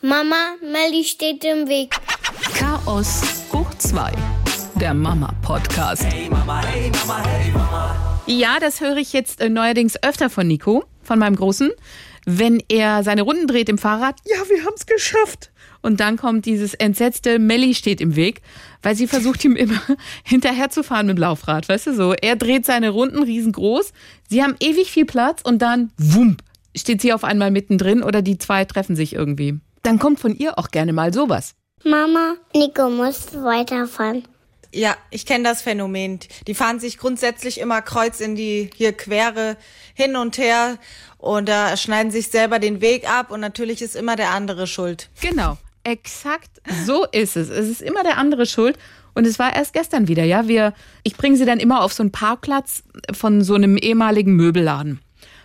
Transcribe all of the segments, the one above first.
Mama, Melly steht im Weg. Chaos hoch 2. Der Mama-Podcast. Hey Mama, hey Mama, hey Mama. Ja, das höre ich jetzt äh, neuerdings öfter von Nico, von meinem Großen. Wenn er seine Runden dreht im Fahrrad, ja, wir haben es geschafft. Und dann kommt dieses entsetzte Melli steht im Weg, weil sie versucht ihm immer hinterherzufahren mit dem Laufrad, weißt du so. Er dreht seine Runden riesengroß, sie haben ewig viel Platz und dann, wump, steht sie auf einmal mittendrin oder die zwei treffen sich irgendwie. Dann kommt von ihr auch gerne mal sowas. Mama, Nico muss weiterfahren. Ja, ich kenne das Phänomen. Die fahren sich grundsätzlich immer kreuz in die hier Quere hin und her und da schneiden sich selber den Weg ab und natürlich ist immer der andere schuld. Genau, exakt so ist es. Es ist immer der andere schuld. Und es war erst gestern wieder, ja. Wir, ich bringe sie dann immer auf so einen Parkplatz von so einem ehemaligen Möbelladen.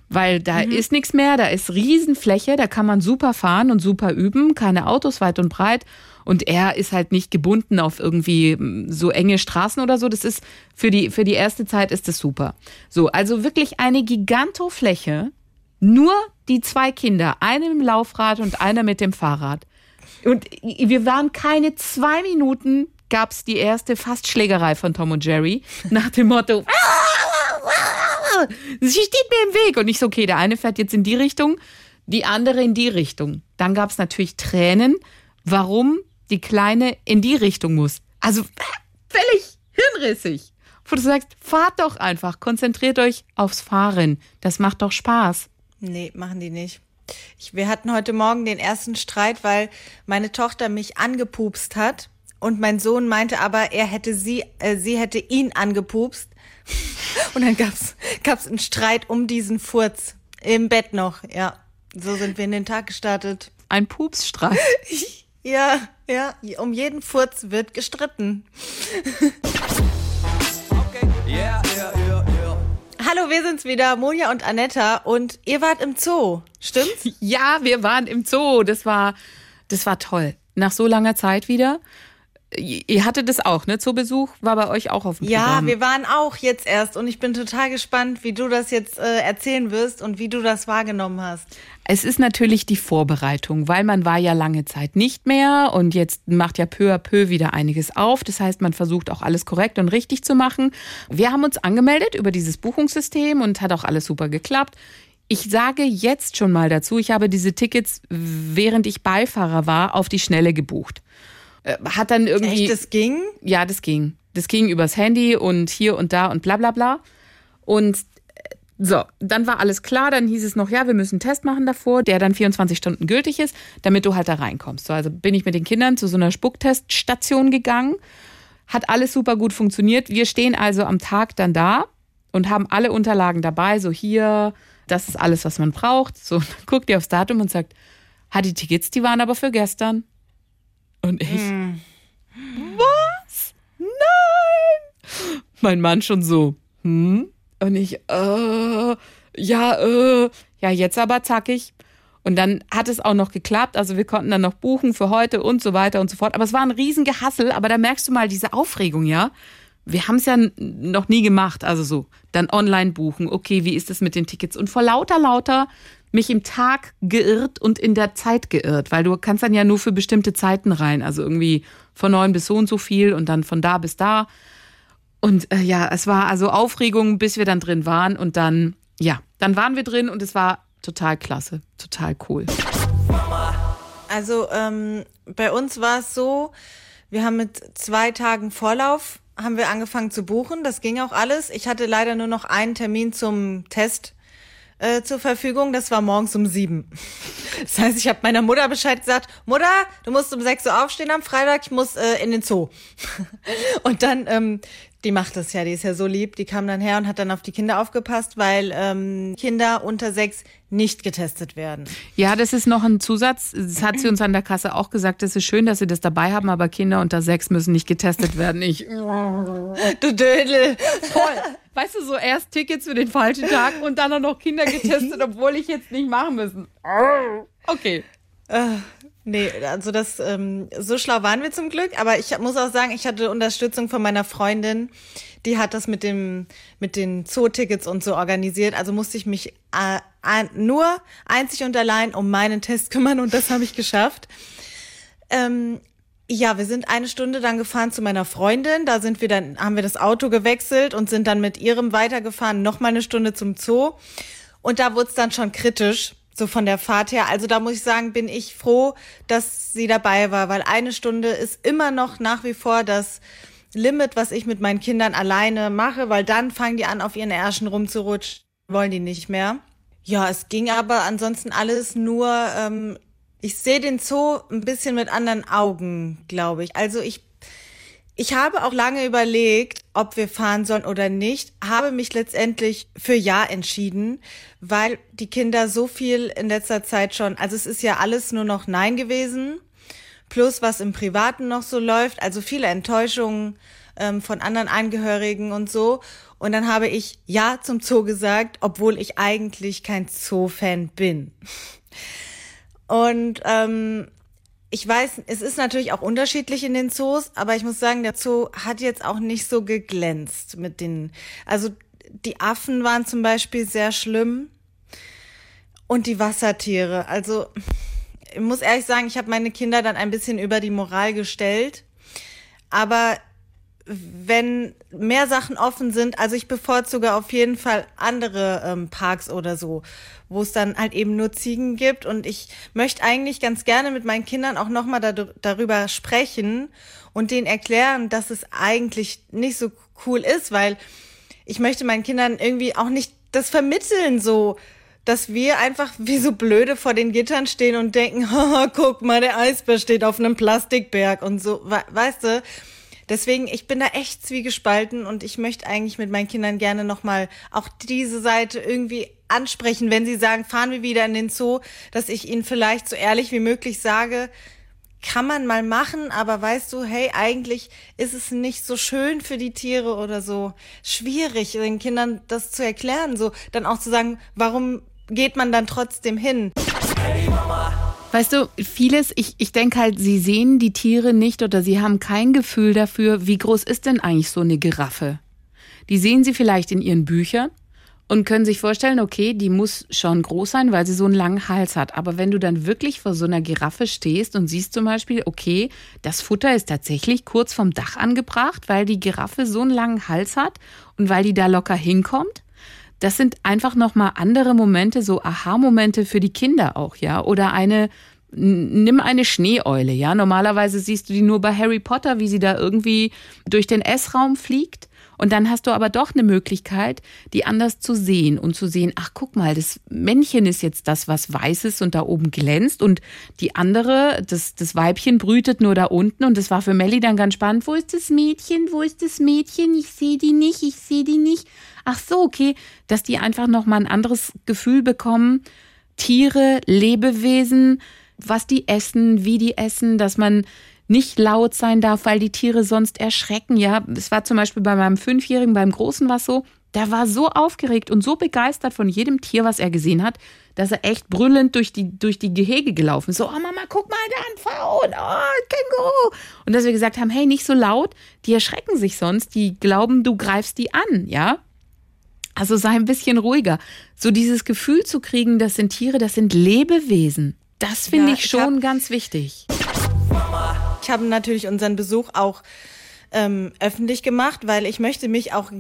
Weil da ist nichts mehr, da ist Riesenfläche, da kann man super fahren und super üben, keine Autos weit und breit. Und er ist halt nicht gebunden auf irgendwie mm, so enge Straßen oder so. Das ist für die, für die erste Zeit ist das super. So, also wirklich eine Gigantofläche. Nur die zwei Kinder, eine mit dem Laufrad und einer mit dem Fahrrad. Und wir waren keine zwei Minuten, gab's die erste Fastschlägerei von Tom und Jerry nach dem Motto, sie steht mir im Weg. Und ich so, okay, der eine fährt jetzt in die Richtung, die andere in die Richtung. Dann gab's natürlich Tränen, warum die Kleine in die Richtung muss. Also völlig hirnrissig. Wo du sagst, fahrt doch einfach, konzentriert euch aufs Fahren. Das macht doch Spaß. Nee, machen die nicht. Ich, wir hatten heute Morgen den ersten Streit, weil meine Tochter mich angepupst hat und mein Sohn meinte aber, er hätte sie, äh, sie hätte ihn angepupst. Und dann gab's gab's einen Streit um diesen Furz im Bett noch. Ja, so sind wir in den Tag gestartet. Ein Pupsstreit. Ja, ja, um jeden Furz wird gestritten. Okay. Yeah, yeah, yeah. Hallo, wir sind's wieder, Monja und Anetta und ihr wart im Zoo, stimmt's? Ja, wir waren im Zoo. Das war, das war toll. Nach so langer Zeit wieder. Ihr hattet das auch, ne? Zoobesuch war bei euch auch auf dem Ja, Programm. wir waren auch jetzt erst und ich bin total gespannt, wie du das jetzt äh, erzählen wirst und wie du das wahrgenommen hast. Es ist natürlich die Vorbereitung, weil man war ja lange Zeit nicht mehr und jetzt macht ja peu à peu wieder einiges auf. Das heißt, man versucht auch alles korrekt und richtig zu machen. Wir haben uns angemeldet über dieses Buchungssystem und hat auch alles super geklappt. Ich sage jetzt schon mal dazu, ich habe diese Tickets, während ich Beifahrer war, auf die Schnelle gebucht. Äh, Hat dann irgendwie. Echt, das ging? Ja, das ging. Das ging übers Handy und hier und da und bla bla bla. Und äh, so, dann war alles klar. Dann hieß es noch, ja, wir müssen einen Test machen davor, der dann 24 Stunden gültig ist, damit du halt da reinkommst. So, also bin ich mit den Kindern zu so einer Spuckteststation gegangen. Hat alles super gut funktioniert. Wir stehen also am Tag dann da und haben alle Unterlagen dabei. So hier, das ist alles, was man braucht. So, dann guckt ihr aufs Datum und sagt, hat die Tickets, die waren aber für gestern. Und ich, was? Nein! Mein Mann schon so, hm? Und ich, äh, ja, äh, ja, jetzt aber zackig. Und dann hat es auch noch geklappt. Also wir konnten dann noch buchen für heute und so weiter und so fort. Aber es war ein Riesengehassel. Aber da merkst du mal diese Aufregung, ja? Wir haben es ja noch nie gemacht. Also so, dann online buchen. Okay, wie ist es mit den Tickets? Und vor lauter, lauter mich im Tag geirrt und in der Zeit geirrt. Weil du kannst dann ja nur für bestimmte Zeiten rein. Also irgendwie von neun bis so und so viel und dann von da bis da. Und äh, ja, es war also Aufregung, bis wir dann drin waren. Und dann, ja, dann waren wir drin und es war total klasse, total cool. Also ähm, bei uns war es so, wir haben mit zwei Tagen Vorlauf haben wir angefangen zu buchen. Das ging auch alles. Ich hatte leider nur noch einen Termin zum Test äh, zur Verfügung. Das war morgens um sieben. Das heißt, ich habe meiner Mutter Bescheid gesagt, Mutter, du musst um sechs Uhr aufstehen am Freitag, ich muss äh, in den Zoo. Und dann, ähm, die macht das ja, die ist ja so lieb, die kam dann her und hat dann auf die Kinder aufgepasst, weil ähm, Kinder unter sechs nicht getestet werden. Ja, das ist noch ein Zusatz. Das hat sie uns an der Kasse auch gesagt. Das ist schön, dass sie das dabei haben, aber Kinder unter sechs müssen nicht getestet werden. Ich, Du Dödel. voll. Weißt du, so erst Tickets für den falschen Tag und dann auch noch Kinder getestet, obwohl ich jetzt nicht machen müssen. Okay. Nee, also das, ähm, so schlau waren wir zum Glück, aber ich muss auch sagen, ich hatte Unterstützung von meiner Freundin, die hat das mit dem, mit den Zootickets und so organisiert, also musste ich mich äh, nur einzig und allein um meinen Test kümmern und das habe ich geschafft. Ähm, ja, wir sind eine Stunde dann gefahren zu meiner Freundin. Da sind wir dann, haben wir das Auto gewechselt und sind dann mit ihrem weitergefahren, noch mal eine Stunde zum Zoo. Und da wurde es dann schon kritisch, so von der Fahrt her. Also da muss ich sagen, bin ich froh, dass sie dabei war, weil eine Stunde ist immer noch nach wie vor das Limit, was ich mit meinen Kindern alleine mache, weil dann fangen die an, auf ihren Ärschen rumzurutschen, wollen die nicht mehr. Ja, es ging aber ansonsten alles nur ähm, ich sehe den Zoo ein bisschen mit anderen Augen, glaube ich. Also ich, ich habe auch lange überlegt, ob wir fahren sollen oder nicht, habe mich letztendlich für Ja entschieden, weil die Kinder so viel in letzter Zeit schon, also es ist ja alles nur noch Nein gewesen, plus was im Privaten noch so läuft, also viele Enttäuschungen ähm, von anderen Angehörigen und so. Und dann habe ich Ja zum Zoo gesagt, obwohl ich eigentlich kein Zoo-Fan bin. Und ähm, ich weiß, es ist natürlich auch unterschiedlich in den Zoos, aber ich muss sagen, der Zoo hat jetzt auch nicht so geglänzt mit den, also die Affen waren zum Beispiel sehr schlimm und die Wassertiere. Also ich muss ehrlich sagen, ich habe meine Kinder dann ein bisschen über die Moral gestellt, aber wenn mehr Sachen offen sind, also ich bevorzuge auf jeden Fall andere ähm, Parks oder so, wo es dann halt eben nur Ziegen gibt. Und ich möchte eigentlich ganz gerne mit meinen Kindern auch nochmal da, darüber sprechen und denen erklären, dass es eigentlich nicht so cool ist, weil ich möchte meinen Kindern irgendwie auch nicht das vermitteln, so dass wir einfach wie so blöde vor den Gittern stehen und denken, guck mal, der Eisbär steht auf einem Plastikberg und so, weißt du, Deswegen, ich bin da echt zwiegespalten und ich möchte eigentlich mit meinen Kindern gerne nochmal auch diese Seite irgendwie ansprechen, wenn sie sagen, fahren wir wieder in den Zoo, dass ich ihnen vielleicht so ehrlich wie möglich sage, kann man mal machen, aber weißt du, hey, eigentlich ist es nicht so schön für die Tiere oder so schwierig, den Kindern das zu erklären, so dann auch zu sagen, warum geht man dann trotzdem hin? Hey Mama. Weißt du, vieles, ich, ich denke halt, sie sehen die Tiere nicht oder sie haben kein Gefühl dafür, wie groß ist denn eigentlich so eine Giraffe. Die sehen sie vielleicht in ihren Büchern und können sich vorstellen, okay, die muss schon groß sein, weil sie so einen langen Hals hat. Aber wenn du dann wirklich vor so einer Giraffe stehst und siehst zum Beispiel, okay, das Futter ist tatsächlich kurz vom Dach angebracht, weil die Giraffe so einen langen Hals hat und weil die da locker hinkommt, das sind einfach nochmal andere Momente, so Aha-Momente für die Kinder auch, ja. Oder eine, nimm eine Schneeeule, ja. Normalerweise siehst du die nur bei Harry Potter, wie sie da irgendwie durch den Essraum fliegt. Und dann hast du aber doch eine Möglichkeit, die anders zu sehen und zu sehen, ach guck mal, das Männchen ist jetzt das, was weiß ist und da oben glänzt und die andere, das, das Weibchen brütet nur da unten und das war für Melly dann ganz spannend. Wo ist das Mädchen? Wo ist das Mädchen? Ich sehe die nicht, ich sehe die nicht ach so, okay, dass die einfach nochmal ein anderes Gefühl bekommen. Tiere, Lebewesen, was die essen, wie die essen, dass man nicht laut sein darf, weil die Tiere sonst erschrecken. Ja, es war zum Beispiel bei meinem Fünfjährigen, beim Großen was so, der war so aufgeregt und so begeistert von jedem Tier, was er gesehen hat, dass er echt brüllend durch die, durch die Gehege gelaufen ist. So, oh Mama, guck mal, da ein Faun, oh, Känguru. Und dass wir gesagt haben, hey, nicht so laut, die erschrecken sich sonst, die glauben, du greifst die an, ja. Also sei ein bisschen ruhiger. So dieses Gefühl zu kriegen, das sind Tiere, das sind Lebewesen. Das finde ja, ich schon ich ganz wichtig. Ich habe natürlich unseren Besuch auch ähm, öffentlich gemacht, weil ich möchte mich auch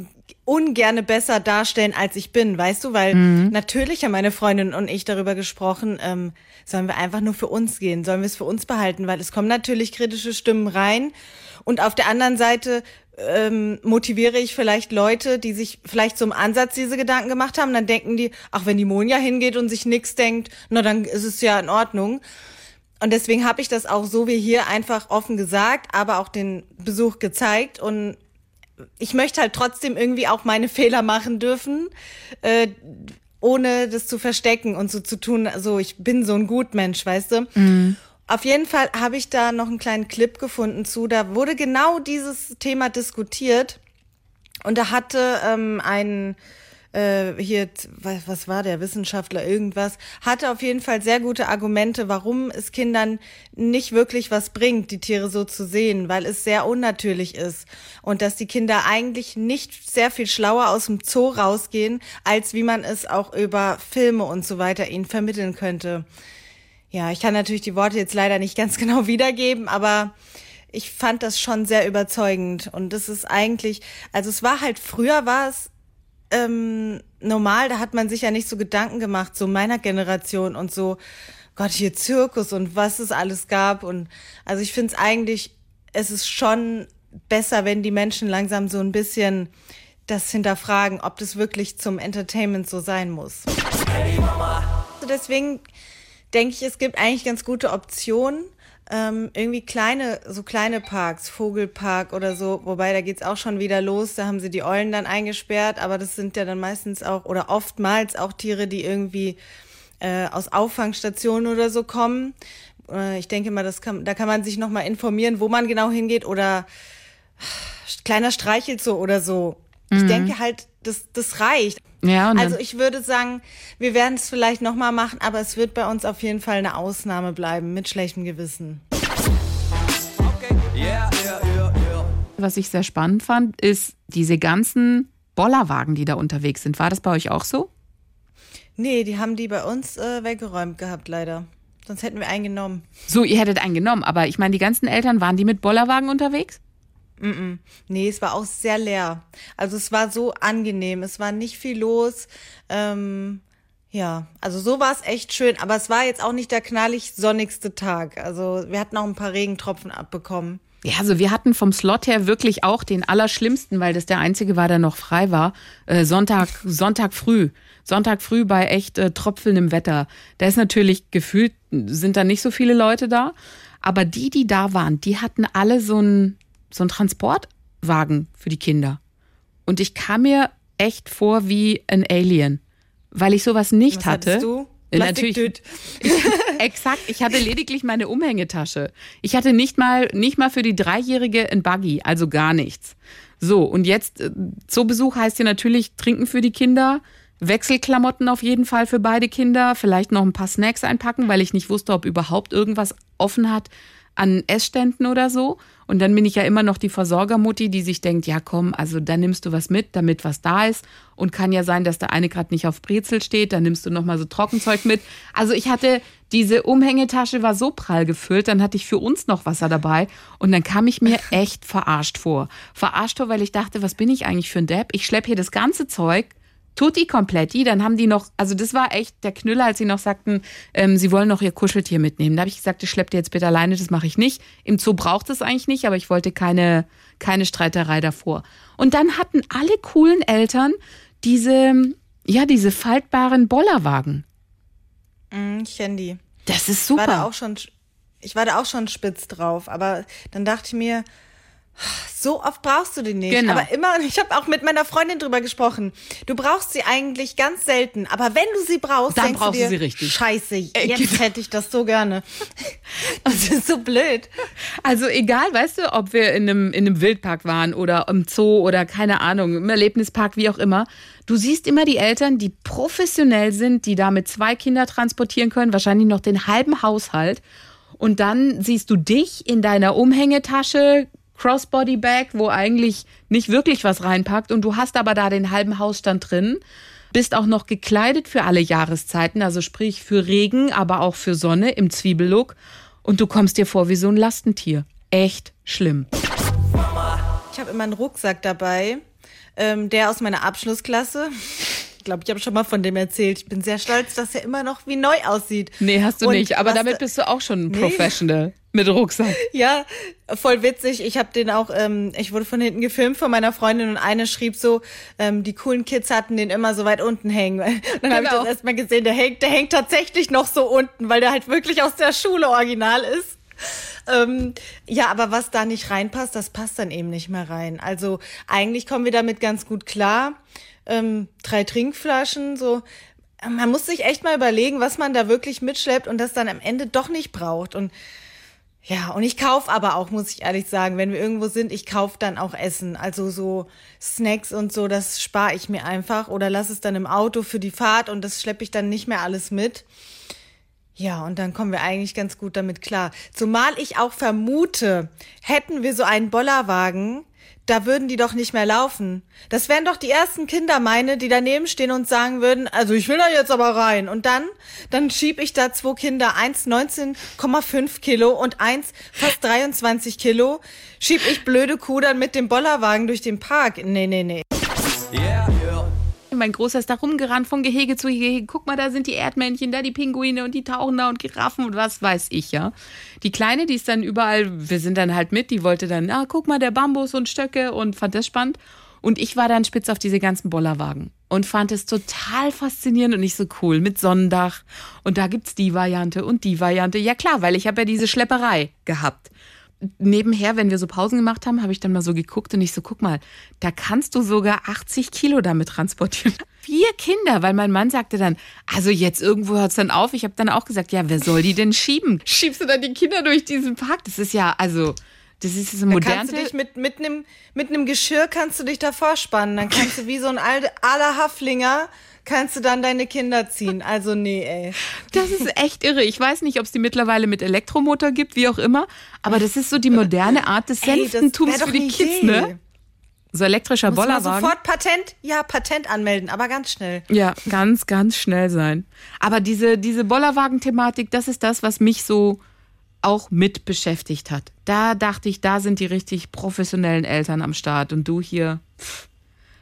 ungerne besser darstellen, als ich bin, weißt du? Weil mhm. natürlich haben meine Freundin und ich darüber gesprochen, ähm, sollen wir einfach nur für uns gehen, sollen wir es für uns behalten, weil es kommen natürlich kritische Stimmen rein. Und auf der anderen Seite ähm, motiviere ich vielleicht Leute, die sich vielleicht zum Ansatz diese Gedanken gemacht haben, dann denken die, ach, wenn die Monja hingeht und sich nix denkt, na dann ist es ja in Ordnung. Und deswegen habe ich das auch so wie hier einfach offen gesagt, aber auch den Besuch gezeigt. Und ich möchte halt trotzdem irgendwie auch meine Fehler machen dürfen, äh, ohne das zu verstecken und so zu tun, so ich bin so ein Gutmensch, weißt du? Mhm. Auf jeden Fall habe ich da noch einen kleinen Clip gefunden zu. Da wurde genau dieses Thema diskutiert. Und da hatte ähm, ein äh, hier, was, was war der Wissenschaftler, irgendwas, hatte auf jeden Fall sehr gute Argumente, warum es Kindern nicht wirklich was bringt, die Tiere so zu sehen, weil es sehr unnatürlich ist und dass die Kinder eigentlich nicht sehr viel schlauer aus dem Zoo rausgehen, als wie man es auch über Filme und so weiter ihnen vermitteln könnte. Ja, ich kann natürlich die Worte jetzt leider nicht ganz genau wiedergeben, aber ich fand das schon sehr überzeugend. Und das ist eigentlich, also es war halt, früher war es ähm, normal, da hat man sich ja nicht so Gedanken gemacht, so meiner Generation und so, Gott, hier Zirkus und was es alles gab. Und also ich finde es eigentlich, es ist schon besser, wenn die Menschen langsam so ein bisschen das hinterfragen, ob das wirklich zum Entertainment so sein muss. Hey Mama. Deswegen denke ich, es gibt eigentlich ganz gute Optionen. Ähm, irgendwie kleine, so kleine Parks, Vogelpark oder so, wobei da geht's auch schon wieder los, da haben sie die Eulen dann eingesperrt, aber das sind ja dann meistens auch oder oftmals auch Tiere, die irgendwie äh, aus Auffangstationen oder so kommen. Äh, ich denke mal, das kann, da kann man sich nochmal informieren, wo man genau hingeht oder kleiner Streichelzoo oder so. Ich denke halt, das, das reicht. Ja, und Also ich würde sagen, wir werden es vielleicht nochmal machen, aber es wird bei uns auf jeden Fall eine Ausnahme bleiben, mit schlechtem Gewissen. Okay. Yeah, yeah, yeah, yeah. was ich sehr spannend fand, ist diese ganzen Bollerwagen, die da unterwegs sind. War das bei euch auch so? Nee, die haben die bei uns äh, weggeräumt gehabt, leider. Sonst hätten wir einen genommen. So, ihr hättet einen genommen, aber ich meine, die ganzen Eltern, waren die mit Bollerwagen unterwegs? Nee, es war auch sehr leer. Also es war so angenehm, es war nicht viel los. Ähm, ja, also so war es echt schön, aber es war jetzt auch nicht der knallig sonnigste Tag. Also wir hatten auch ein paar Regentropfen abbekommen. Ja, also wir hatten vom Slot her wirklich auch den allerschlimmsten, weil das der einzige war, der noch frei war. Äh, Sonntag, Sonntag früh. Sonntag früh bei echt äh, tropfelndem Wetter. Da ist natürlich gefühlt, sind da nicht so viele Leute da. Aber die, die da waren, die hatten alle so einen so einen Transportwagen für die Kinder. Und ich kam mir echt vor wie ein Alien, weil ich sowas nicht Was hatte. du? Äh, Natürlich. Plastikdüt. Exakt, ich hatte lediglich meine Umhängetasche. Ich hatte nicht mal, nicht mal für die Dreijährige ein Buggy, also gar nichts. So, und jetzt, äh, Zoobesuch heißt ja natürlich trinken für die Kinder, Wechselklamotten auf jeden Fall für beide Kinder, vielleicht noch ein paar Snacks einpacken, weil ich nicht wusste, ob überhaupt irgendwas offen hat an Essständen oder so. Und dann bin ich ja immer noch die Versorgermutti, die sich denkt, ja komm, also dann nimmst du was mit, damit was da ist. Und kann ja sein, dass der eine gerade nicht auf Brezel steht, dann nimmst du noch mal so Trockenzeug mit. Also ich hatte diese Umhängetasche war so prall gefüllt, dann hatte ich für uns noch Wasser dabei und dann kam ich mir echt verarscht vor. Verarscht vor, weil ich dachte, was bin ich eigentlich für ein Depp? Ich schlepp hier das ganze Zeug Tutti kompletti, dann haben die noch, also das war echt der Knüller, als sie noch sagten, ähm, sie wollen noch ihr Kuscheltier mitnehmen. Da habe ich gesagt, das schleppt ihr jetzt bitte alleine, das mache ich nicht. Im Zoo braucht es eigentlich nicht, aber ich wollte keine, keine Streiterei davor. Und dann hatten alle coolen Eltern diese, ja, diese faltbaren Bollerwagen. Mm, Ich kenne die. Das ist Ich war da super. auch schon, ich war da auch schon spitz drauf, aber dann dachte ich mir, so oft brauchst du die nicht. Genau. Aber immer, ich habe auch mit meiner Freundin drüber gesprochen. Du brauchst sie eigentlich ganz selten, aber wenn du sie brauchst, Dann brauchst du dir, sie richtig. Scheiße, Äh, jetzt genau. hätte ich das so gerne. Das ist so blöd. Also egal, weißt du, ob wir in einem, in einem Wildpark waren oder im Zoo oder keine Ahnung, im Erlebnispark, wie auch immer. Du siehst immer die Eltern, die professionell sind, die da mit zwei Kinder transportieren können, wahrscheinlich noch den halben Haushalt. Und dann siehst du dich in deiner Umhängetasche, Crossbody Bag, wo eigentlich nicht wirklich was reinpackt und du hast aber da den halben Hausstand drin. Bist auch noch gekleidet für alle Jahreszeiten, also sprich für Regen, aber auch für Sonne im Zwiebellook. Und du kommst dir vor wie so ein Lastentier. Echt schlimm. Ich habe immer einen Rucksack dabei, ähm, der aus meiner Abschlussklasse. Ich glaube, ich habe schon mal von dem erzählt. Ich bin sehr stolz, dass er immer noch wie neu aussieht. Nee, hast du Und nicht. Aber damit da- bist du auch schon Nee. Professional mit Rucksack. Ja, voll witzig. Ich habe den auch, ähm, ich wurde von hinten gefilmt von meiner Freundin und eine schrieb so, ähm, die coolen Kids hatten den immer so weit unten hängen. Dann habe ich Genau. das erstmal gesehen, der hängt, der hängt tatsächlich noch so unten, weil der halt wirklich aus der Schule original ist. Ähm, ja, aber was da nicht reinpasst, das passt dann eben nicht mehr rein. Also eigentlich kommen wir damit ganz gut klar. Ähm, drei Trinkflaschen, so. Man muss sich echt mal überlegen, was man da wirklich mitschleppt und das dann am Ende doch nicht braucht. Und Ja, und ich kauf aber auch, muss ich ehrlich sagen, wenn wir irgendwo sind, ich kauf dann auch Essen. Also so Snacks und so, das spare ich mir einfach oder lass es dann im Auto für die Fahrt und das schleppe ich dann nicht mehr alles mit. Ja, und dann kommen wir eigentlich ganz gut damit klar. Zumal ich auch vermute, hätten wir so einen Bollerwagen, da würden die doch nicht mehr laufen. Das wären doch die ersten Kinder meine, die daneben stehen und sagen würden, also ich will da jetzt aber rein. Und dann, dann schieb ich da zwei Kinder, eins 19,5 Kilo und eins fast 23 Kilo, schieb ich blöde Kuh mit dem Bollerwagen durch den Park. Nee, nee, nee. Yeah. Mein Großer ist da rumgerannt von Gehege zu Gehege. Guck mal, da sind die Erdmännchen, da die Pinguine und die tauchen da und Giraffen und was weiß ich, ja. Die Kleine, die ist dann überall, wir sind dann halt mit, die wollte dann, ah, guck mal, der Bambus und Stöcke und fand das spannend. Und ich war dann spitz auf diese ganzen Bollerwagen und fand es total faszinierend und nicht so cool mit Sonnendach. Und da gibt's die Variante und die Variante. Ja klar, weil ich habe ja diese Schlepperei gehabt nebenher, wenn wir so Pausen gemacht haben, habe ich dann mal so geguckt und ich so, guck mal, da kannst du sogar 80 Kilo damit transportieren. Vier Kinder, weil mein Mann sagte dann, also jetzt irgendwo hört's dann auf. Ich habe dann auch gesagt, ja, wer soll die denn schieben? Schiebst du dann die Kinder durch diesen Park? Das ist ja, also, das ist so Da modern. kannst du dich mit, mit einem mit nem Geschirr kannst du dich davor spannen. Dann kannst du wie so ein alter aller Haflinger kannst du dann deine Kinder ziehen. Also nee, ey. Das ist echt irre. Ich weiß nicht, ob es die mittlerweile mit Elektromotor gibt, wie auch immer. Aber das ist so die moderne Art des Senftentums für die eine Kids, Idee. ne? So elektrischer Muss man Bollerwagen. sofort Patent, ja, Patent anmelden, aber ganz schnell. Ja, ganz, ganz schnell sein. Aber diese, diese Bollerwagen-Thematik, das ist das, was mich so auch mit beschäftigt hat. Da dachte ich, da sind die richtig professionellen Eltern am Start und du hier pff,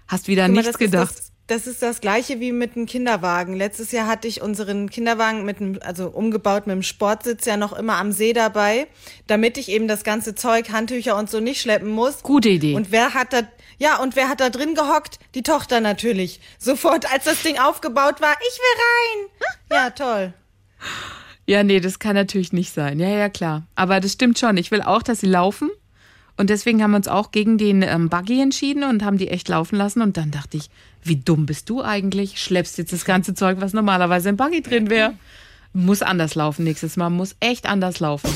hast wieder mal, nichts das ist gedacht. Das, das ist das gleiche wie mit einem Kinderwagen. Letztes Jahr hatte ich unseren Kinderwagen mit einem, also umgebaut mit einem Sportsitz ja noch immer am See dabei, damit ich eben das ganze Zeug, Handtücher und so nicht schleppen muss. Gute Idee. Und wer hat da, ja, und wer hat da drin gehockt? Die Tochter natürlich. Sofort, als das Ding aufgebaut war, ich will rein. Ja, toll. Ja, nee, das kann natürlich nicht sein. Ja, ja, klar. Aber das stimmt schon. Ich will auch, dass sie laufen. Und deswegen haben wir uns auch gegen den ähm, Buggy entschieden und haben die echt laufen lassen. Und dann dachte ich, wie dumm bist du eigentlich? Schleppst jetzt das ganze Zeug, was normalerweise im Buggy drin wäre. Muss anders laufen nächstes Mal. Muss echt anders laufen.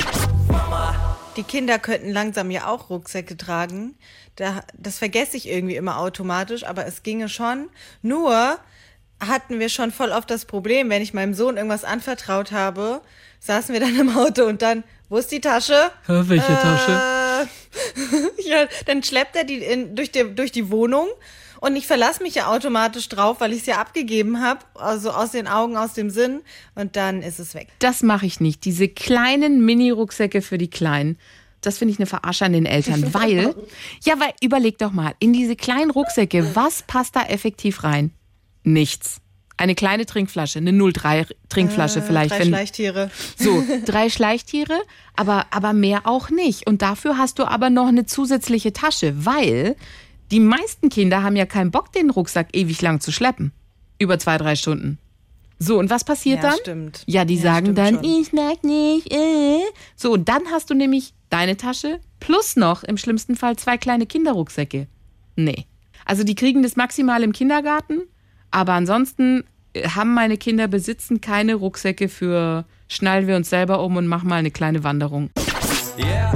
Die Kinder könnten langsam ja auch Rucksäcke tragen. Da, das vergesse ich irgendwie immer automatisch, aber es ginge schon. Nur hatten wir schon voll oft das Problem, wenn ich meinem Sohn irgendwas anvertraut habe, saßen wir dann im Auto und dann, wo ist die Tasche? Welche Äh, ja, dann schleppt er die in, durch, die, durch die Wohnung und ich verlasse mich ja automatisch drauf, weil ich es ja abgegeben habe, also aus den Augen, aus dem Sinn und dann ist es weg. Das mache ich nicht. Diese kleinen Mini-Rucksäcke für die Kleinen. Das finde ich eine Verarsche an den Eltern, weil, ja, weil, überleg doch mal, in diese kleinen Rucksäcke, was passt da effektiv rein? Nichts. Eine kleine Trinkflasche, eine 03 Trinkflasche vielleicht. Drei wenn, Schleichtiere. so, drei Schleichtiere, aber, aber mehr auch nicht. Und dafür hast du aber noch eine zusätzliche Tasche, weil die meisten Kinder haben ja keinen Bock, den Rucksack ewig lang zu schleppen. Über zwei, drei Stunden. So, und was passiert Ja, dann? stimmt. Ja, die Ja, sagen dann, schon. ich mag nicht. Äh. So, und dann hast du nämlich deine Tasche plus noch im schlimmsten Fall zwei kleine Kinderrucksäcke. Nee. Also die kriegen das maximal im Kindergarten, aber ansonsten äh, haben meine Kinder besitzen keine Rucksäcke für schnallen wir uns selber um und machen mal eine kleine Wanderung. Yeah.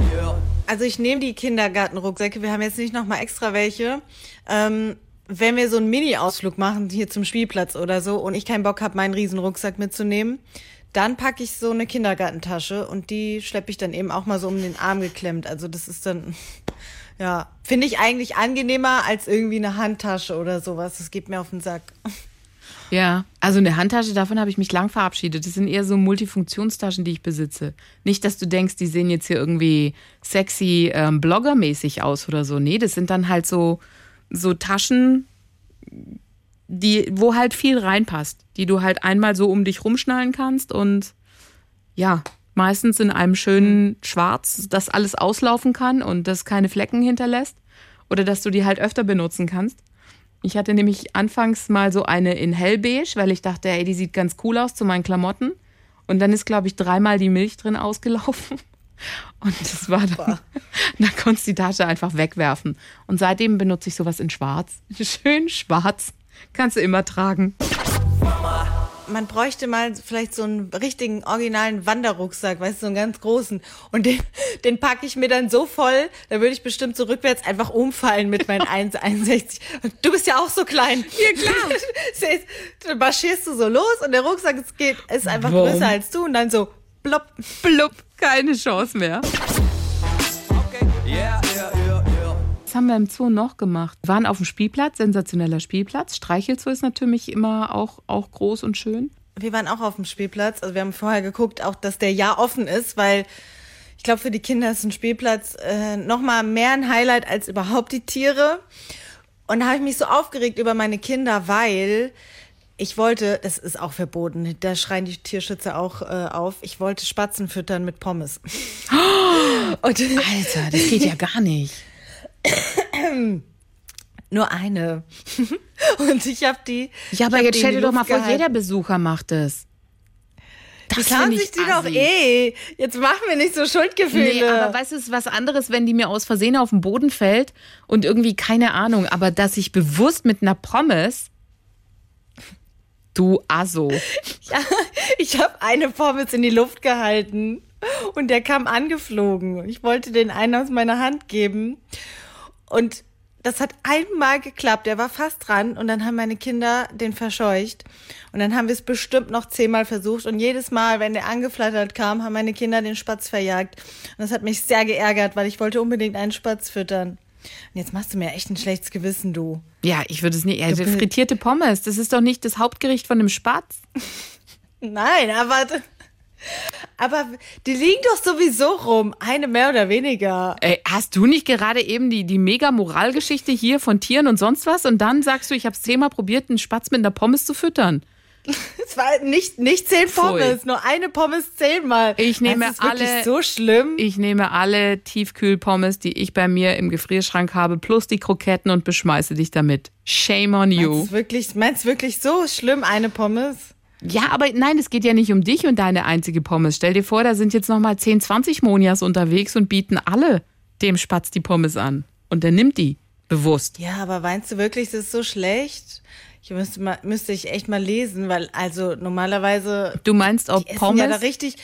Also ich nehme die Kindergartenrucksäcke, wir haben jetzt nicht nochmal extra welche. Ähm, wenn wir so einen Mini-Ausflug machen, hier zum Spielplatz oder so, und ich keinen Bock habe, meinen riesen Rucksack mitzunehmen, dann packe ich so eine Kindergartentasche und die schleppe ich dann eben auch mal so um den Arm geklemmt. Also das ist dann, ja, finde ich eigentlich angenehmer als irgendwie eine Handtasche oder sowas. Das geht mir auf den Sack. Ja, also eine Handtasche, davon habe ich mich lang verabschiedet. Das sind eher so Multifunktionstaschen, die ich besitze. Nicht, dass du denkst, die sehen jetzt hier irgendwie sexy ähm, Bloggermäßig aus oder so. Nee, das sind dann halt so, so Taschen, die, wo halt viel reinpasst, die du halt einmal so um dich rumschnallen kannst und ja, meistens in einem schönen Schwarz, das alles auslaufen kann und das keine Flecken hinterlässt. Oder dass du die halt öfter benutzen kannst. Ich hatte nämlich anfangs mal so eine in hellbeige, weil ich dachte, ey, die sieht ganz cool aus zu meinen Klamotten. Und dann ist, glaube ich, dreimal die Milch drin ausgelaufen. Und das war dann, dann konntest du die Tasche einfach wegwerfen. Und seitdem benutze ich sowas in schwarz. Schön schwarz. Kannst du immer tragen. Man bräuchte mal vielleicht so einen richtigen originalen Wanderrucksack, weißt du, so einen ganz großen. Und den, den packe ich mir dann so voll, da würde ich bestimmt so rückwärts einfach umfallen mit meinen 1,61. Und Du bist ja auch so klein. Ja, klar. Dann marschierst du so los und der Rucksack es geht, ist einfach Warum? größer als du und dann so plopp. Blub, keine Chance mehr. Was haben wir im Zoo noch gemacht? Wir waren auf dem Spielplatz, sensationeller Spielplatz. Streichelzoo ist natürlich immer auch, auch groß und schön. Wir waren auch auf dem Spielplatz. Also wir haben vorher geguckt, auch dass der Jahr offen ist, weil ich glaube, für die Kinder ist ein Spielplatz äh, noch mal mehr ein Highlight als überhaupt die Tiere. Und da habe ich mich so aufgeregt über meine Kinder, weil ich wollte, das ist auch verboten, da schreien die Tierschützer auch äh, auf, ich wollte Spatzen füttern mit Pommes. Und Alter, das geht ja gar nicht. nur eine. Und ich habe die. Ja, aber jetzt die stell die dir doch mal vor, jeder Besucher macht es. Die Das klauen find ich sich die doch assi. eh. Jetzt machen wir nicht so Schuldgefühle. Nee, aber weißt du, es ist was anderes, wenn die mir aus Versehen auf den Boden fällt und irgendwie keine Ahnung, aber dass ich bewusst mit einer Pommes, du Asso. Ja, ich habe eine Pommes in die Luft gehalten und der kam angeflogen. Ich wollte den einen aus meiner Hand geben und das hat einmal geklappt. Der war fast dran und dann haben meine Kinder den verscheucht und dann haben wir es bestimmt noch zehnmal versucht und jedes Mal, wenn der angeflattert kam, haben meine Kinder den Spatz verjagt und das hat mich sehr geärgert, weil ich wollte unbedingt einen Spatz füttern. Und jetzt machst du mir echt ein schlechtes Gewissen, du. Ja, ich würde es nicht. Also frittierte Pommes, das ist doch nicht das Hauptgericht von einem Spatz. Nein, aber aber die liegen doch sowieso rum, eine mehr oder weniger. Ey, hast du nicht gerade eben die, die mega Moralgeschichte hier von Tieren und sonst was? Und dann sagst du, ich habe es zehnmal probiert, einen Spatz mit einer Pommes zu füttern. Es war nicht nicht zehn Pfui. Pommes, nur eine Pommes zehnmal. Ich nehme das ist wirklich alle- so schlimm. Ich nehme alle Tiefkühlpommes, die ich bei mir im Gefrierschrank habe, plus die Kroketten und beschmeiße dich damit. Shame on you. Meinst du wirklich, meinst du wirklich so schlimm eine Pommes? Ja, aber nein, es geht ja nicht um dich und deine einzige Pommes. Stell dir vor, da sind jetzt nochmal 10, 20 Monias unterwegs und bieten alle dem Spatz die Pommes an. Und der nimmt die. Bewusst. Ja, aber meinst du wirklich, das ist so schlecht? Ich müsste mal, müsste ich echt mal lesen, weil also normalerweise Du meinst, essen Pommes. ja da richtig.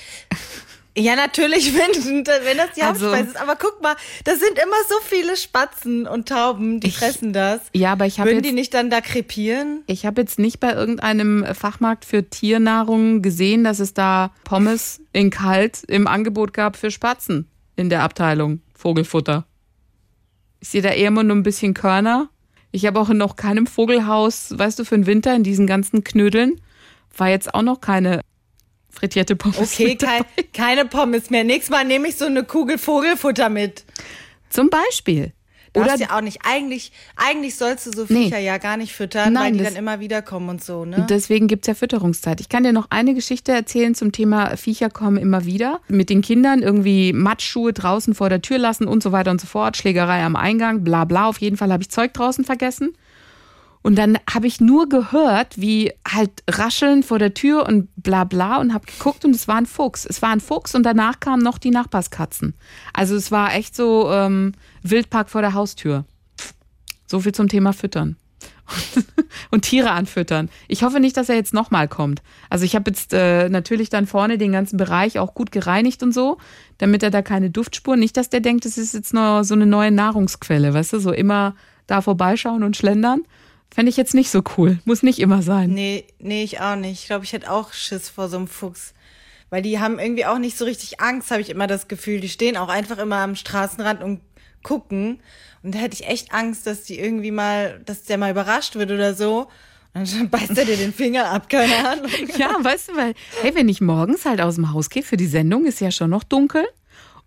Ja, natürlich, wenn, wenn das die Also- Hauptspeise ist. Aber guck mal, da sind immer so viele Spatzen und Tauben, die Ich- fressen das. ja, aber ich habe Würden die jetzt, nicht dann da krepieren? ich hab jetzt nicht bei irgendeinem Fachmarkt für Tiernahrung gesehen, dass es da Pommes in kalt im Angebot gab für Spatzen in der Abteilung Vogelfutter. Ich sehe da eher immer nur ein bisschen Körner. Ich habe auch in noch keinem Vogelhaus, weißt du, für den Winter in diesen ganzen Knödeln, war jetzt auch noch keine frittierte Pommes. Okay, kein, keine Pommes mehr. Nächstes Mal nehme ich so eine Kugel Vogelfutter mit. Zum Beispiel. Darfst Oder ja auch nicht. Eigentlich, eigentlich sollst du so Nee. Viecher ja gar nicht füttern, Nein, weil die das- dann immer wieder kommen und so, ne? Deswegen gibt's ja Fütterungszeit. Ich kann dir noch eine Geschichte erzählen zum Thema Viecher kommen immer wieder. Mit den Kindern irgendwie Matschschuhe draußen vor der Tür lassen und so weiter und so fort. Schlägerei am Eingang, bla bla. Auf jeden Fall habe ich Zeug draußen vergessen. Und dann habe ich nur gehört, wie halt rascheln vor der Tür und bla bla und habe geguckt und es war ein Fuchs. Es war ein Fuchs und danach kamen noch die Nachbarskatzen. Also es war echt so ähm, Wildpark vor der Haustür. So viel zum Thema Füttern. und Tiere anfüttern. Ich hoffe nicht, dass er jetzt nochmal kommt. Also ich habe jetzt äh, natürlich dann vorne den ganzen Bereich auch gut gereinigt und so, damit er da keine Duftspuren, nicht, dass der denkt, es ist jetzt nur so eine neue Nahrungsquelle, weißt du, so immer da vorbeischauen und schlendern. Fände ich jetzt nicht so cool. Muss nicht immer sein. Nee, nee, ich auch nicht. Ich glaube, ich hätte auch Schiss vor so einem Fuchs. Weil die haben irgendwie auch nicht so richtig Angst, habe ich immer das Gefühl. Die stehen auch einfach immer am Straßenrand und gucken. Und da hätte ich echt Angst, dass die irgendwie mal, dass der mal überrascht wird oder so. Und dann beißt er dir den Finger ab, keine Ahnung. Ja, weißt du, weil, hey, wenn ich morgens halt aus dem Haus gehe für die Sendung, ist ja schon noch dunkel.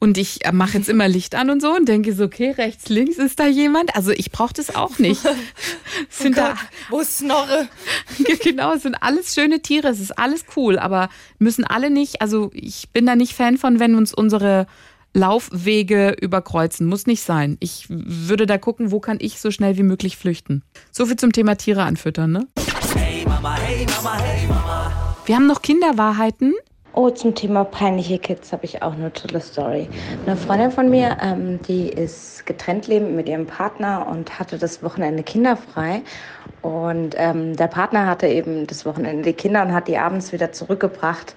Und ich mache jetzt immer Licht an und so und denke so, okay, rechts, links ist da jemand. Also ich brauche das auch nicht. Sind da, Gott, wo ist Snorre? genau, es sind alles schöne Tiere, es ist alles cool, aber müssen alle nicht, also ich bin da nicht Fan von, wenn uns unsere Laufwege überkreuzen. Muss nicht sein. Ich würde da gucken, wo kann ich so schnell wie möglich flüchten. So viel zum Thema Tiere anfüttern, ne? Hey Mama, hey Mama, hey Mama. Wir haben noch Kinderwahrheiten Oh, zum Thema peinliche Kids habe ich auch eine tolle Story. Eine Freundin von mir, ähm, die ist getrennt lebend mit ihrem Partner und hatte das Wochenende kinderfrei. Und ähm, der Partner hatte eben das Wochenende die Kinder und hat die abends wieder zurückgebracht.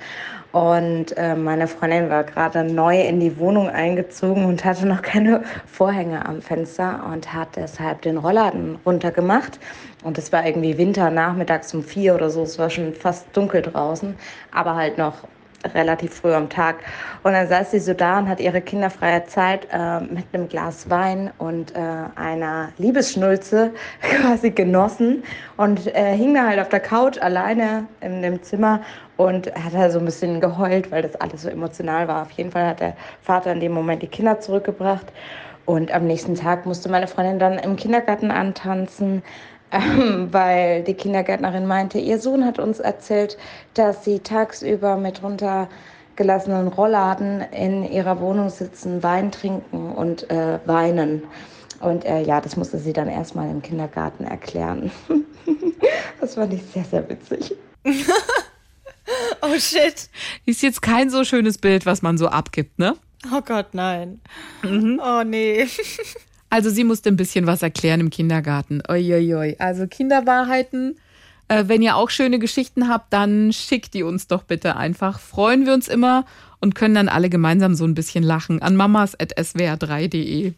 Und äh, meine Freundin war gerade neu in die Wohnung eingezogen und hatte noch keine Vorhänge am Fenster und hat deshalb den Rollladen runtergemacht. Und es war irgendwie Winter, nachmittags um vier oder so. Es war schon fast dunkel draußen, aber halt noch relativ früh am Tag. Und dann saß sie so da und hat ihre kinderfreie Zeit äh, mit einem Glas Wein und äh, einer Liebesschnulze quasi genossen und äh, hing da halt auf der Couch alleine in dem Zimmer und hat da so ein bisschen geheult, weil das alles so emotional war. Auf jeden Fall hat der Vater in dem Moment die Kinder zurückgebracht. Und am nächsten Tag musste meine Freundin dann im Kindergarten antanzen weil die Kindergärtnerin meinte, ihr Sohn hat uns erzählt, dass sie tagsüber mit runtergelassenen Rollladen in ihrer Wohnung sitzen, Wein trinken und äh, weinen. Und äh, ja, das musste sie dann erstmal im Kindergarten erklären. das fand ich sehr, sehr witzig. Oh shit. Ist jetzt kein so schönes Bild, was man so abgibt, ne? Oh Gott, nein. Oh nee. Also sie musste ein bisschen was erklären im Kindergarten. Uiuiui. Also Kinderwahrheiten. Äh, wenn ihr auch schöne Geschichten habt, dann schickt die uns doch bitte einfach. Freuen wir uns immer und können dann alle gemeinsam so ein bisschen lachen an mamas.swr3.de.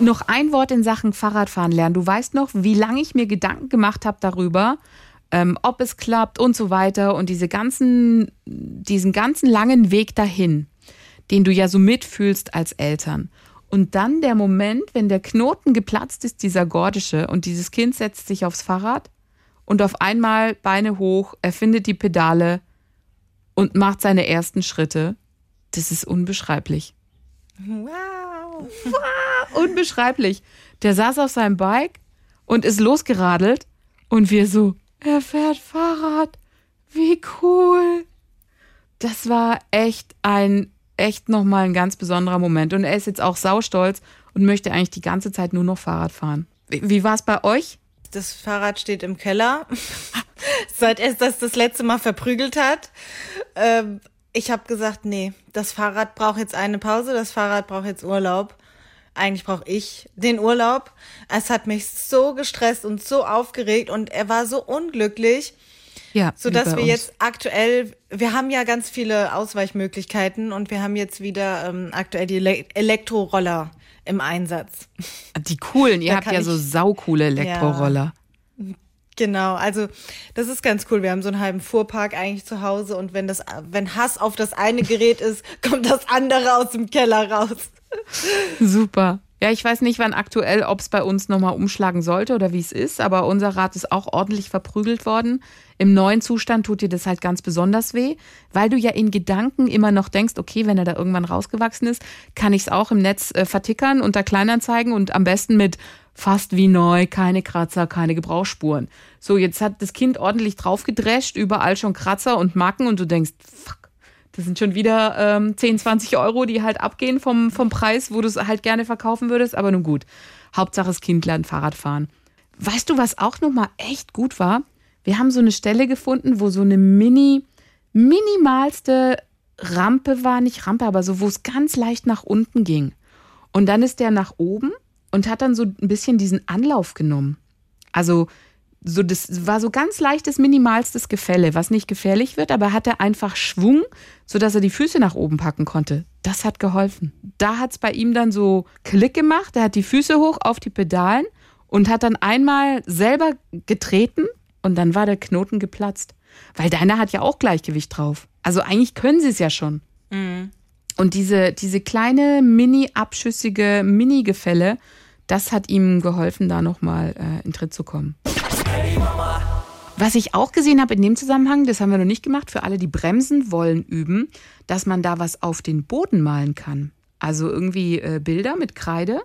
Noch ein Wort in Sachen Fahrradfahren lernen. Du weißt noch, wie lange ich mir Gedanken gemacht habe darüber, ähm, ob es klappt und so weiter und diese ganzen, diesen ganzen langen Weg dahin, den du ja so mitfühlst als Eltern. Und dann der Moment, wenn der Knoten geplatzt ist, dieser gordische, und dieses Kind setzt sich aufs Fahrrad und auf einmal Beine hoch, er findet die Pedale und macht seine ersten Schritte. Das ist unbeschreiblich. Wow. Unbeschreiblich. Der saß auf seinem Bike und ist losgeradelt und wir so, er fährt Fahrrad. Wie cool. Das war echt ein echt nochmal ein ganz besonderer Moment. Und er ist jetzt auch saustolz und möchte eigentlich die ganze Zeit nur noch Fahrrad fahren. Wie, wie war es bei euch? Das Fahrrad steht im Keller, seit er das das letzte Mal verprügelt hat. Ähm, ich habe gesagt, nee, das Fahrrad braucht jetzt eine Pause, das Fahrrad braucht jetzt Urlaub. Eigentlich brauche ich den Urlaub. Es hat mich so gestresst und so aufgeregt und er war so unglücklich. Ja, so wie dass bei wir jetzt aktuell, wir haben ja ganz viele Ausweichmöglichkeiten und wir haben jetzt wieder ähm, aktuell die Ele Elektroroller im Einsatz. Die coolen, ihr habt ja ich- so saucoole Elektroroller. Genau, also das ist ganz cool. Wir haben so einen halben Fuhrpark eigentlich zu Hause und wenn das, wenn Hass auf das eine Gerät ist, kommt das andere aus dem Keller raus. Super. Ja, ich weiß nicht, wann aktuell, ob es bei uns nochmal umschlagen sollte oder wie es ist, aber unser Rad ist auch ordentlich verprügelt worden. Im neuen Zustand tut dir das halt ganz besonders weh, weil du ja in Gedanken immer noch denkst, okay, wenn er da irgendwann rausgewachsen ist, kann ich es auch im Netz äh, vertickern unter Kleinanzeigen und am besten mit fast wie neu, keine Kratzer, keine Gebrauchsspuren. So, jetzt hat das Kind ordentlich draufgedrescht, überall schon Kratzer und Macken und du denkst, fuck, das sind schon wieder ähm, 10, 20 Euro, die halt abgehen vom, vom Preis, wo du es halt gerne verkaufen würdest. Aber nun gut. Hauptsache das Kind lernt Fahrrad fahren. Weißt du, was auch nochmal echt gut war? Wir haben so eine Stelle gefunden, wo so eine mini, minimalste Rampe war. Nicht Rampe, aber so, wo es ganz leicht nach unten ging. Und dann ist der nach oben und hat dann so ein bisschen diesen Anlauf genommen. Also so das war so ganz leichtes minimalstes Gefälle, was nicht gefährlich wird, aber hatte einfach Schwung, so dass er die Füße nach oben packen konnte. Das hat geholfen. Da hat's bei ihm dann so Klick gemacht, er hat die Füße hoch auf die Pedalen und hat dann einmal selber getreten und dann war der Knoten geplatzt, weil deiner hat ja auch Gleichgewicht drauf. Also eigentlich können sie es ja schon. Und diese, diese kleine, mini-abschüssige Mini-Gefälle, das hat ihm geholfen, da nochmal äh, in Tritt zu kommen. Was ich auch gesehen habe in dem Zusammenhang, das haben wir noch nicht gemacht, für alle, die bremsen wollen, üben, dass man da was auf den Boden malen kann. Also irgendwie äh, Bilder mit Kreide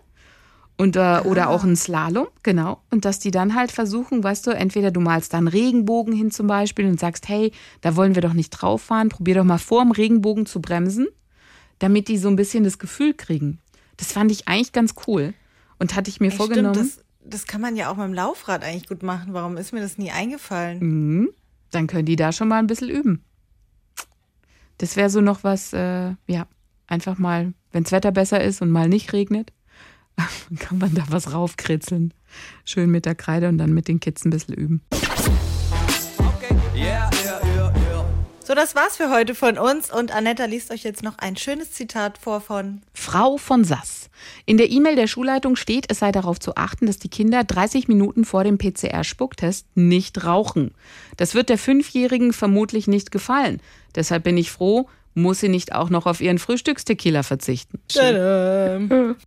und, äh, oder auch ein Slalom, genau. Und dass die dann halt versuchen, weißt du, entweder du malst da einen Regenbogen hin zum Beispiel und sagst, hey, da wollen wir doch nicht drauf fahren, probier doch mal vor dem Regenbogen zu bremsen, damit die so ein bisschen das Gefühl kriegen. Das fand ich eigentlich ganz cool und hatte ich mir Ey, vorgenommen. Stimmt, das, das kann man ja auch mit dem Laufrad eigentlich gut machen. Warum ist mir das nie eingefallen? Mhm. Dann können die da schon mal ein bisschen üben. Das wäre so noch was, äh, ja, einfach mal, wenns Wetter besser ist und mal nicht regnet, dann kann man da was raufkritzeln. Schön mit der Kreide und dann mit den Kids ein bisschen üben. Okay, yeah, yeah, yeah, yeah. So, das war's für heute von uns und Anetta liest euch jetzt noch ein schönes Zitat vor von Frau von Sass. In der E-Mail der Schulleitung steht, es sei darauf zu achten, dass die Kinder 30 Minuten vor dem PCR-Spucktest nicht rauchen. Das wird der Fünfjährigen vermutlich nicht gefallen. Deshalb bin ich froh, muss sie nicht auch noch auf ihren Frühstückstequila verzichten.